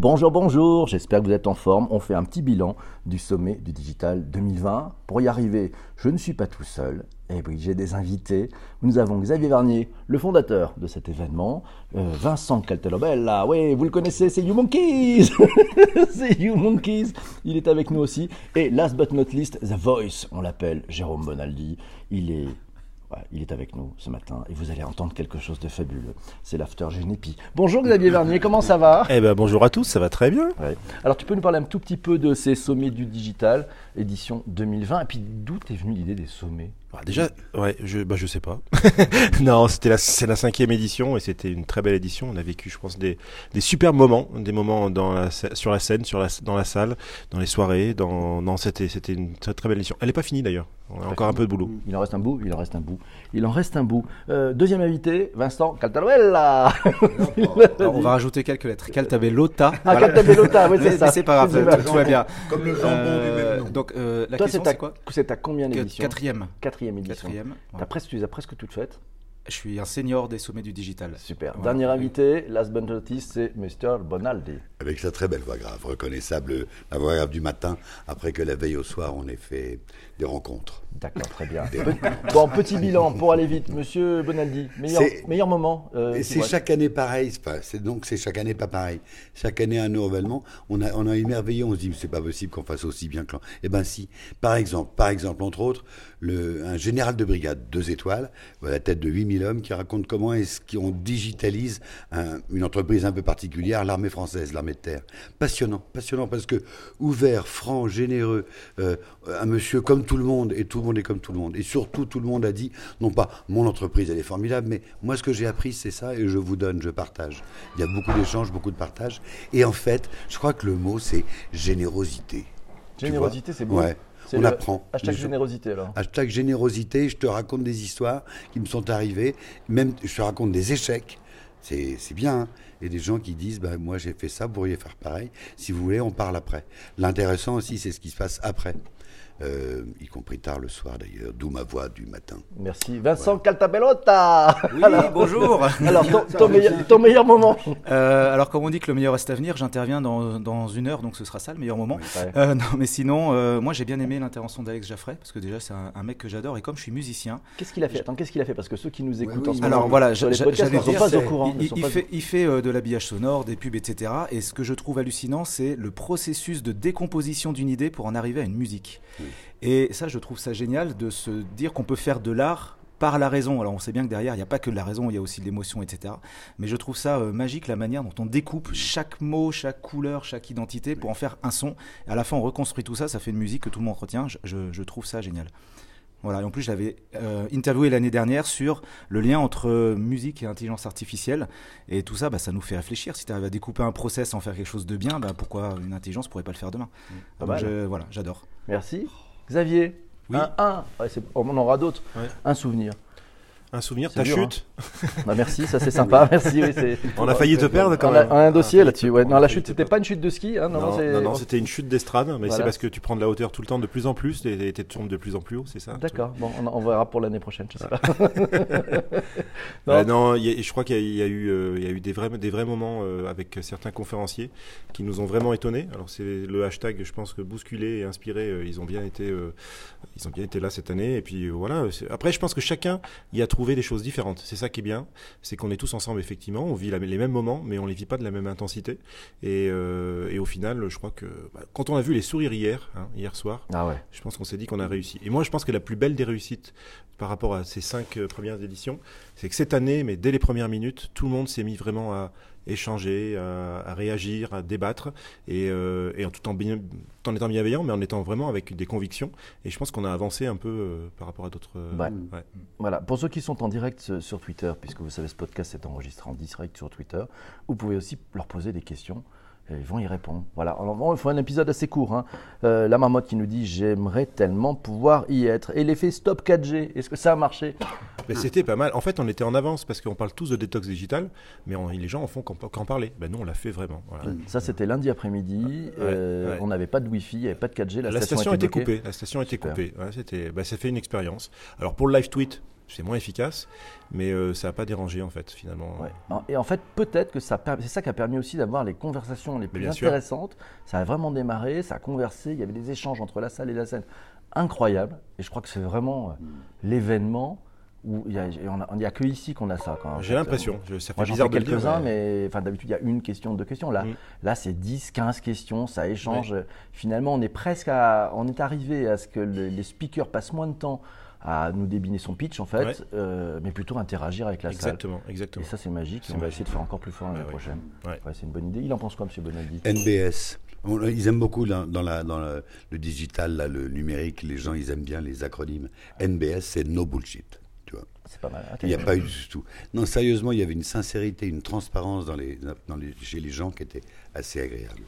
Bonjour, bonjour, j'espère que vous êtes en forme. On fait un petit bilan du sommet du digital 2020. Pour y arriver, je ne suis pas tout seul. Et oui, j'ai des invités. Nous avons Xavier Vernier, le fondateur de cet événement. Euh, Vincent Caltelobella, oui, vous le connaissez, c'est You Monkeys C'est You Monkeys Il est avec nous aussi. Et last but not least, The Voice, on l'appelle Jérôme Bonaldi. Il est il est avec nous ce matin et vous allez entendre quelque chose de fabuleux. C'est l'After Genepi. Bonjour Xavier Vernier, comment ça va? Eh ben bonjour à tous, ça va très bien. Alors tu peux nous parler un tout petit peu de ces sommets du digital, édition 2020, et puis d'où est venue l'idée des sommets? Ah, déjà, ouais, je, bah, je sais pas. non, c'était la, c'est la cinquième édition et c'était une très belle édition. On a vécu, je pense, des, des super moments, des moments dans la, sur la scène, sur la, dans la salle, dans les soirées. Dans, non, c'était, c'était une très, très belle édition. Elle n'est pas finie d'ailleurs. On a encore un peu de boulot. Il en reste un bout, il en reste un bout. Il en reste un bout. Euh, deuxième invité, Vincent Caltaruella. on va rajouter quelques lettres. Caltabellota. Ah, Caltabellota, oui, c'est ça. C'est pas grave, tout va bien. Comme le jambon euh, du même nom. Donc, euh, la Toi, question, c'est quoi C'est à combien d'éditions Quatrième. Quatrième édition. Quatrième. As tu les as presque toutes faites je suis un senior des sommets du digital. Super. Dernier invité, last but not least, c'est Mr. Bonaldi. Avec sa très belle voix grave, reconnaissable, la voix grave du matin, après que la veille au soir, on ait fait des rencontres. D'accord, très bien. bon, petit bilan pour aller vite. Monsieur Bonaldi, meilleur, meilleur moment euh, C'est chaque année pareil, c'est donc c'est chaque année pas pareil. Chaque année un renouvellement. On a, on a émerveillé, on se dit, c'est pas possible qu'on fasse aussi bien que l'an. Eh ben si. Par exemple, par exemple, entre autres, le, un général de brigade, deux étoiles, à la tête de 8000 hommes, qui raconte comment est-ce qu'on digitalise une entreprise un peu particulière, l'armée française, l'armée de terre. Passionnant, passionnant, parce que ouvert, franc, généreux, euh, un monsieur comme tout le monde, et tout le monde est comme tout le monde. Et surtout, tout le monde a dit, non pas mon entreprise, elle est formidable, mais moi, ce que j'ai appris, c'est ça, et je vous donne, je partage. Il y a beaucoup d'échanges, beaucoup de partage. Et en fait, je crois que le mot, c'est générosité. Générosité, c'est beau. Ouais. On apprend. Hashtag générosité alors. Hashtag générosité, je te raconte des histoires qui me sont arrivées, même je te raconte des échecs. C'est bien. Hein. et des gens qui disent bah, Moi j'ai fait ça, vous pourriez faire pareil. Si vous voulez, on parle après. L'intéressant aussi, c'est ce qui se passe après. Euh, y compris tard le soir d'ailleurs, d'où ma voix du matin. Merci. Vincent Caltabellota Oui, bonjour Alors, ton, meilleur, moment euh, Alors, comme on dit que le meilleur reste à venir, j'interviens dans, dans, une heure, donc ce sera ça le meilleur moment. Euh, non, mais sinon, moi j'ai bien aimé l'intervention d'Alex Jaffray, parce que déjà c'est un, mec que j'adore, et comme je suis musicien... Qu'est-ce qu'il a fait? Attends, qu'est-ce qu'il a fait? Parce que ceux qui nous écoutent en ce moment, alors, voilà, sur les podcasts ne sont pas au courant. Il, fait, il fait de l'habillage sonore, des pubs, etc. Et ce que je trouve hallucinant, c'est le processus de décomposition d'une idée pour en arriver à une musique. Et ça, je trouve ça génial de se dire qu'on peut faire de l'art par la raison. Alors on sait bien que derrière, il n'y a pas que de la raison, il y a aussi de l'émotion, etc. Mais je trouve ça euh, magique la manière dont on découpe chaque mot, chaque couleur, chaque identité pour en faire un son. Et à la fin, on reconstruit tout ça, ça fait une musique que tout le monde retient. Je, trouve ça génial. Voilà, et en plus, j'avais euh, interviewé l'année dernière sur le lien entre musique et intelligence artificielle. Et tout ça, bah, ça nous fait réfléchir. Si tu arrives à découper un process en faire quelque chose de bien, bah, pourquoi une intelligence pourrait pas le faire demain? Voilà, j'adore. Merci. Xavier, oui. un, on en aura d'autres. Un souvenir. Un souvenir, ta chute hein. bah, Merci, ça c'est sympa. Merci, on a failli te perdre quand même. On a, un dossier là-dessus. Ouais. Non, la chute, c'était pas une chute de ski. Hein, non, non, c'était une chute d'estrade, mais c'est parce que tu prends de la hauteur tout le temps de plus en plus et tu tombes de plus en plus haut, c'est ça D'accord, bon, on, verra pour l'année prochaine, je sais pas. non, je crois qu'il y, a eu, euh, il y a eu des, vrais, des vrais moments euh, avec certains conférenciers qui nous ont vraiment étonnés. Alors c'est le hashtag, je pense que bousculé et inspiré, euh, ils ont bien été, ils ont bien été là cette année. Et puis voilà. Après, je pense que chacun y a trouvé des choses différentes. C'est ça qui est bien, c'est qu'on est tous ensemble effectivement, on vit les mêmes moments, mais on les vit pas de la même intensité. Et, euh, au final, je crois que bah, quand on a vu les sourires hier, hein, hier soir, ah je pense qu'on s'est dit qu'on a réussi. Et moi, je pense que la plus belle des réussites par rapport à ces cinq euh, premières éditions, c'est que cette année, mais dès les premières minutes, tout le monde s'est mis vraiment à échanger, à, réagir, à débattre, et, euh, en tout en, en, étant bienveillant, mais en étant vraiment avec des convictions. Et je pense qu'on a avancé un peu euh, par rapport à d'autres. Euh, voilà. Pour ceux qui sont en direct sur Twitter, puisque vous savez, ce podcast est enregistré en direct sur Twitter, vous pouvez aussi leur poser des questions ils vont y répondre. Voilà. il faut un épisode assez court. Hein. Euh, la marmotte qui nous dit J'aimerais tellement pouvoir y être. Et l'effet Stop 4G, est-ce que ça a marché? Ben, C'était pas mal. En fait, on était en avance parce qu'on parle tous de détox digital, mais les gens en font qu'en parler. Ben, nous, on l'a fait vraiment. Ça, c'était lundi après-midi. Euh, on n'avait pas de Wi-Fi, il n'y avait pas de 4G. La, station, était, coupée. La station était coupée. c'était, ben, ça fait une expérience. Alors, pour le live tweet, c'est moins efficace, mais euh, ça n'a pas dérangé en fait finalement. Et en fait, peut-être que ça, c'est ça qui a permis aussi d'avoir les conversations les plus intéressantes. Ça a vraiment démarré, ça a conversé, il y avait des échanges entre la salle et la scène incroyables. Et je crois que c'est vraiment euh, l'événement où il n'y a, que ici qu'on a ça. J'ai l'impression. Ça fait bizarre de quelques-uns, mais enfin, d'habitude, il y a une question, deux questions. Là, mm. là c'est 10, 15 questions, ça échange. Finalement, on est presque à, on est arrivé à ce que les speakers passent moins de temps à nous débiner son pitch en fait, euh, mais plutôt interagir avec la exactement, salle. Exactement. Et ça c'est magique. on va essayer de faire encore plus fort l'année prochaine. c'est une bonne idée. Il en pense quoi, M. Bonaldi? NBS. Ils aiment beaucoup dans, la, dans le digital, là, le numérique. Les gens, ils aiment bien les acronymes. NBS, c'est no bullshit. Tu vois. C'est pas mal. il n'y a pas eu du tout. Non, sérieusement, il y avait une sincérité, une transparence dans les, dans les, chez les gens qui était assez agréable.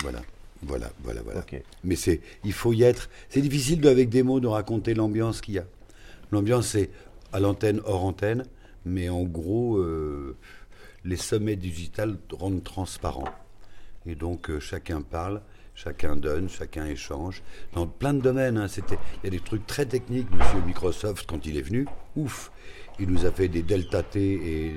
Voilà. Voilà, voilà, voilà. Mais c'est, il faut y être. C'est difficile avec des mots de raconter l'ambiance qu'il y a. L'ambiance, c'est à l'antenne, hors antenne, mais en gros, euh, les sommets digitales rendent transparent. Et donc, euh, chacun parle, chacun donne, chacun échange. Dans plein de domaines, hein, c'était, il y a des trucs très techniques. Monsieur Microsoft, quand il est venu, ouf, il nous a fait des delta T et,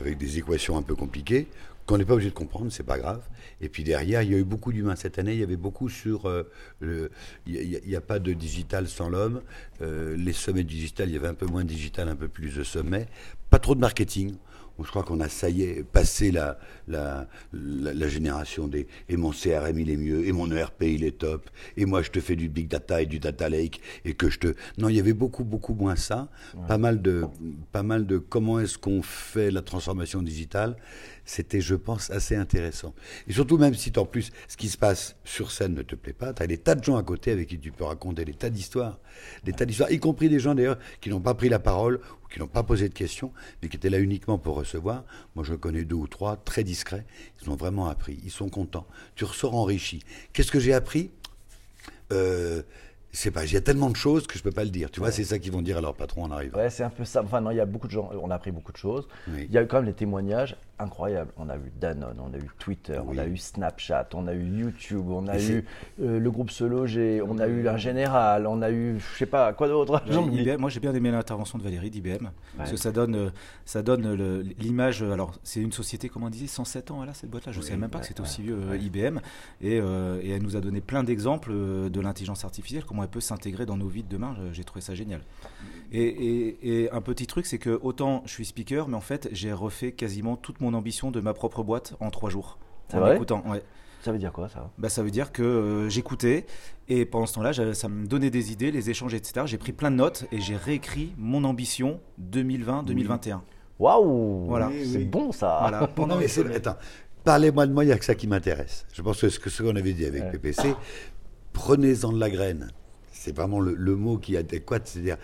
avec des équations un peu compliquées qu'on n'est pas obligé de comprendre, c'est pas grave. Et puis derrière, il y a eu beaucoup d'humains cette année. Il y avait beaucoup sur euh. Il n'y a, pas de digital sans l'homme. Euh, les sommets digital, il y avait un peu moins de digital, un peu plus de sommets. Pas trop de marketing je crois qu'on a, ça y est, passé la, la, la, génération des et mon CRM il est mieux, et mon ERP il est top, et moi je te fais du big data et du data lake, et que je te. Non, il y avait beaucoup, beaucoup moins ça. Pas, mal de, pas mal de comment est-ce qu'on fait la transformation digitale. C'était, je pense, assez intéressant. Et surtout, même si en plus, ce qui se passe sur scène ne te plaît pas, tu as des tas de gens à côté avec qui tu peux raconter des tas d'histoires. Des tas d'histoires, y compris des gens d'ailleurs qui n'ont pas pris la parole qui n'ont pas posé de questions, mais qui étaient là uniquement pour recevoir. Moi, je connais deux ou trois, très discrets. Ils ont vraiment appris. Ils sont contents. Tu ressors enrichi. Qu'est-ce que j'ai appris? Euh, c'est pas, il y a tellement de choses que je peux pas le dire. Tu vois, c'est ça qu'ils vont dire à leur patron en arrivant. Ouais, c'est un peu ça. Enfin, non, il y a beaucoup de gens. On a appris beaucoup de choses. Il y a quand même les témoignages incroyables. On a eu Danone, on a eu Twitter, on a eu Snapchat, on a eu YouTube, on a eu euh, le groupe Se Loger, on a eu un général, on a eu, je sais pas, quoi d'autre? moi, j'ai bien aimé l'intervention de Valérie d'IBM parce que ça donne, euh, ça donne l'image. Euh, alors, c'est une société, comment on disait, 107 ans, là, cette boîte-là? Je ne savais même pas que c'était aussi vieux IBM. Et, et, elle nous a donné plein d'exemples de l'intelligence artificielle, comment elle peut s'intégrer dans nos vies de demain. J'ai trouvé ça génial. Et, un petit truc, c'est que autant je suis speaker, mais en fait, j'ai refait quasiment toute mon ambition de ma propre boîte en trois jours. En écoutant. Ça veut dire quoi ça? Bah, Ça veut dire que euh, j'écoutais et pendant ce temps-là, ça me donnait des idées, les échanges, etc. J'ai pris plein de notes et j'ai réécrit mon ambition 2020-2021. Waouh voilà. C'est bon ça voilà. Pendant mais attends, Parlez-moi de moi, il n'y a que ça qui m'intéresse. Je pense que ce qu'on avait dit avec PPC, prenez-en de la graine c'est vraiment le, mot qui est adéquat, c'est-à-dire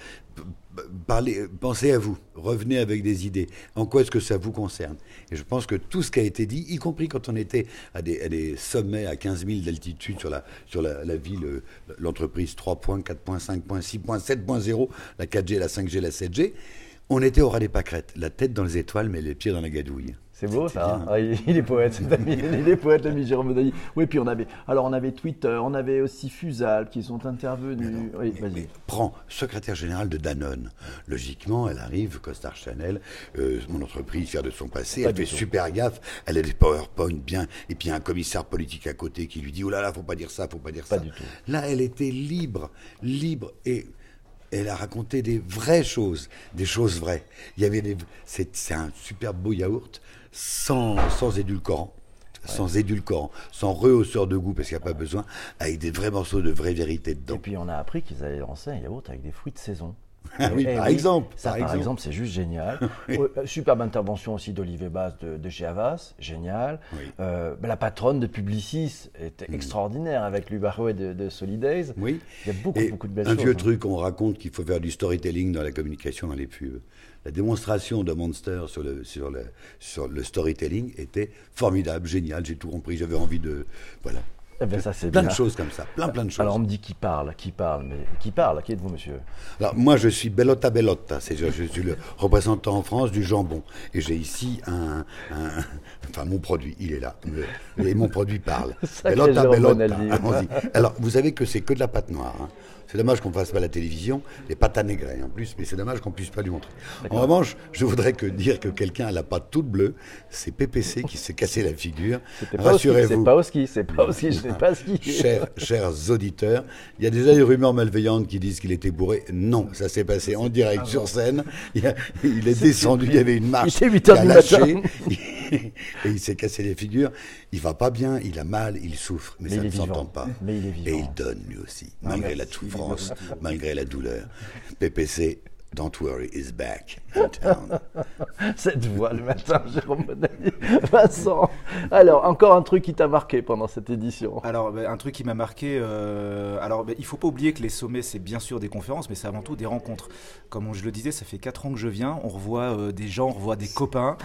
parlez, pensez à vous, revenez avec des idées. En quoi est-ce que ça vous concerne? Et je pense que tout ce qui a été dit, y compris quand on était à des, sommets à 15 000 d'altitude sur la, sur la, ville, l'entreprise 3 points, 4 points, 5 points, 6 points, 7.0, la 4G, la 5G, la 7G, on était au ras des pâquerettes, la tête dans les étoiles, mais les pieds dans la gadouille. C'est beau ça. Ah, il, est poète, il est poète, l'ami Jérôme Dailly. Oui, puis on avait, alors on avait Twitter, on avait aussi Fusal qui sont intervenus. oui, vas-y. Prends secrétaire général de Danone. Logiquement, elle arrive, Costard Chanel, euh, mon entreprise fière de son passé, elle fait super gaffe, elle a des PowerPoint bien, et puis il y a un commissaire politique à côté qui lui dit oh là là, faut pas dire ça, faut pas dire ça. Du tout. Là, elle était libre, libre et elle a raconté des vraies choses, des choses vraies. Il y avait des, c'est, un super beau yaourt sans, sans édulcorant. Sans édulcorant, sans rehausseur de goût, parce qu'il n'y a pas besoin, avec des vrais morceaux de vraie vérité dedans. Et puis on a appris qu'ils allaient lancer un yaourt avec des fruits de saison. Ah oui, par, exemple, ça, par, exemple. c'est juste génial. Euh, superbe intervention aussi d'Olivier Bass de, chez Havas, génial. Euh, la patronne de Publicis était mm. extraordinaire avec Lubarouet de, de Solidays. Oui. Il y a beaucoup, beaucoup de belles un choses. Un vieux hein. truc, on raconte qu'il faut faire du storytelling dans la communication, dans les pubs la démonstration de Monster sur le, sur le, sur le storytelling était formidable, génial, j'ai tout compris, j'avais envie de... Voilà. Eh ben, ça, Plein bien. de choses comme ça, plein plein de choses. Alors, on me dit qui parle, qui parle, mais qui parle Qui êtes-vous, monsieur? Alors, moi, je suis Bellotta Bellotta. Je, je suis le représentant en France du jambon. Et j'ai ici un, un- Enfin, mon produit, il est là. Et mon produit parle. Bellotta Bellotta. Alors, vous savez que c'est que de la pâte noire. hein. C'est dommage qu'on fasse pas la télévision, les pâtes à en plus, mais c'est dommage qu'on puisse pas lui montrer. En revanche, je voudrais que dire que quelqu'un a la pâte toute bleue, c'est PPC qui s'est cassé la figure. Ski, c'est Rassurez-vous. pas au ski, c'est pas au ski, je n'ai pas ski. Chers, chers auditeurs, il y a déjà des rumeurs malveillantes qui disent qu'il était bourré. Non, ça s'est passé en direct sur scène. Il, a- il est descendu, il y avait une marche. Il était 8 qui heures du matin. et il s'est cassé les figures. Il va pas bien, il a mal, il souffre, mais, Mais ça il ne s'entend pas. Mais il est Et vivant. il donne lui aussi, malgré la souffrance, malgré la douleur. PPC, don't worry, is back in town. Cette voix le matin, Jérôme Bonaldi. Vincent, alors, encore un truc qui t'a marqué pendant cette édition. Alors, bah, un truc qui m'a marqué, euh, alors bah, il faut pas oublier que les sommets, c'est bien sûr des conférences, mais c'est avant tout des rencontres. Comme je le disais, ça fait 4 ans que je viens, on revoit euh, des gens, on revoit des copains.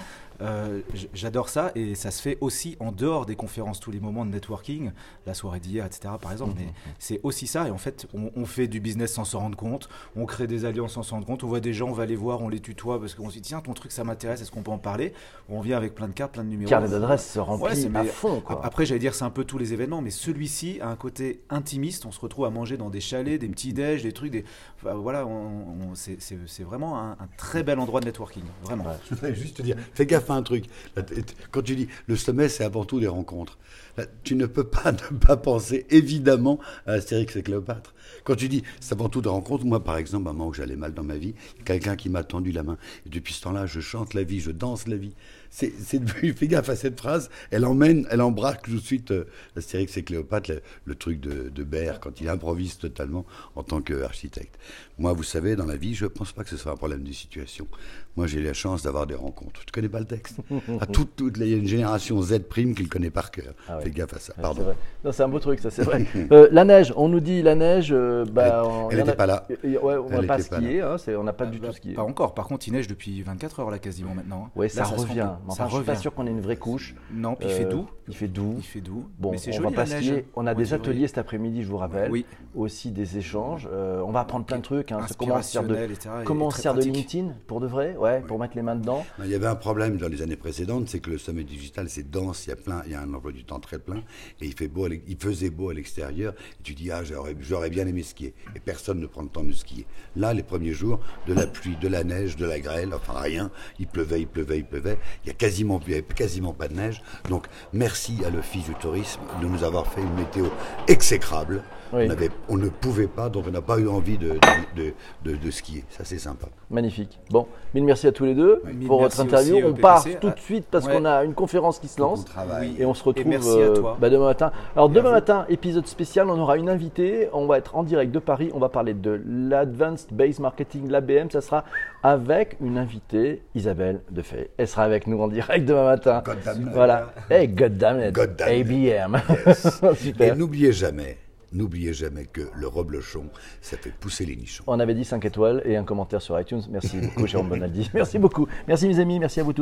Euh, J'adore ça et ça se fait aussi en dehors des conférences, tous les moments de networking, la soirée d'hier, etc. par exemple. Mais c'est aussi ça et en fait, on, on fait du business sans s'en rendre compte, on crée des alliances sans s'en rendre compte, on voit des gens, on va les voir, on les tutoie parce qu'on se dit tiens, ton truc ça m'intéresse, est-ce qu'on peut en parler? On vient avec plein de cartes, plein de numéros. Carnet d'adresses se remplit Ouais, à mais fond, quoi. Après, j'allais dire, c'est un peu tous les événements, mais celui-ci a un côté intimiste. On se retrouve à manger dans des chalets, des petits déj, des trucs. Des... enfin, voilà, on- on- c'est- vraiment un, un très bel endroit de networking. Vraiment. Je voudrais juste te dire, fais gaffe un truc. Quand tu dis le sommet, c'est avant tout des rencontres. Tu ne peux pas ne pas penser évidemment à Astérix et Cléopâtre. Quand tu dis c'est avant tout des rencontres, moi par exemple, à un moment où j'allais mal dans ma vie, quelqu'un qui m'a tendu la main. Et depuis ce temps-là, je chante la vie, je danse la vie. C'est fais gaffe à cette phrase, elle emmène, elle embraque tout de suite euh, Astérix et Cléopâtre, le, le truc de, de Baird, quand il improvise totalement en tant qu'architecte. Moi, vous savez, dans la vie, je ne pense pas que ce soit un problème de situation. Moi, j'ai eu la chance d'avoir des rencontres. Tu connais pas le texte? À toute, toute, il y a une génération Z prime qui le connaît par cœur. Ah ouais. Fais gaffe à ça. Pardon. c'est vrai. Non, c'est un beau truc, ça, c'est vrai. Euh, la neige, on nous dit la neige, euh, bah, Elle- on- elle y en a- était pas là. Ouais, on n'a pas skié, hein, on n'a pas du Bah, tout skié. Pas encore. Par contre, il neige depuis 24 heures là quasiment maintenant. hein. Là, ça, se revient. Mais ça enfin, je suis pas sûr qu'on ait une vraie couche. Non, puis il fait Euh, doux. Il fait doux. Il fait doux. Bon, mais on joli va pas neige. skier. On a des ateliers cet après-midi, je vous rappelle. Oui. Aussi des échanges. Euh, on va apprendre plein de trucs. Hein. Comment on sert de, comment on sert de. LinkedIn pour de vrai? Ouais, pour mettre les mains dedans. Il y avait un problème dans les années précédentes, c'est que le sommet digital, c'est dense, il y a plein, il y a un emploi du temps très plein, et il fait beau, il faisait beau à l'extérieur. Et tu dis ah j'aurais, j'aurais bien aimé skier, et personne ne prend le temps de skier. Là, les premiers jours, de la pluie, de la neige, de la grêle, enfin rien, il pleuvait, il pleuvait, il pleuvait. Il y a quasiment, il y avait quasiment pas de neige. Donc merci à l'office du tourisme de nous avoir fait une météo exécrable. Oui. On, avait, on ne pouvait pas, donc on n'a pas eu envie de, de, de- de skier. Ça c'est sympa. Magnifique. Bon, mille merci à tous les deux pour votre interview. on part PPC. tout de suite parce Ouais. qu'on a une conférence qui se lance. Travail. Et on se retrouve merci à euh, toi. bah, demain matin. Alors demain matin, épisode spécial, on aura une invitée. On va être en direct de Paris. On va parler de l'Advanced Base Marketing, l'ABM. Ça sera avec une invitée, Isabelle Defay. Elle sera avec nous en direct demain matin. Voilà. Hey, it. ABM. Et n'oubliez jamais, n'oubliez jamais que le reblochon, ça fait pousser les nichons. On avait dit 5 étoiles et un commentaire sur iTunes. Merci beaucoup, Jérôme Bonaldi. Merci beaucoup. Merci, mes amis. Merci à vous tous.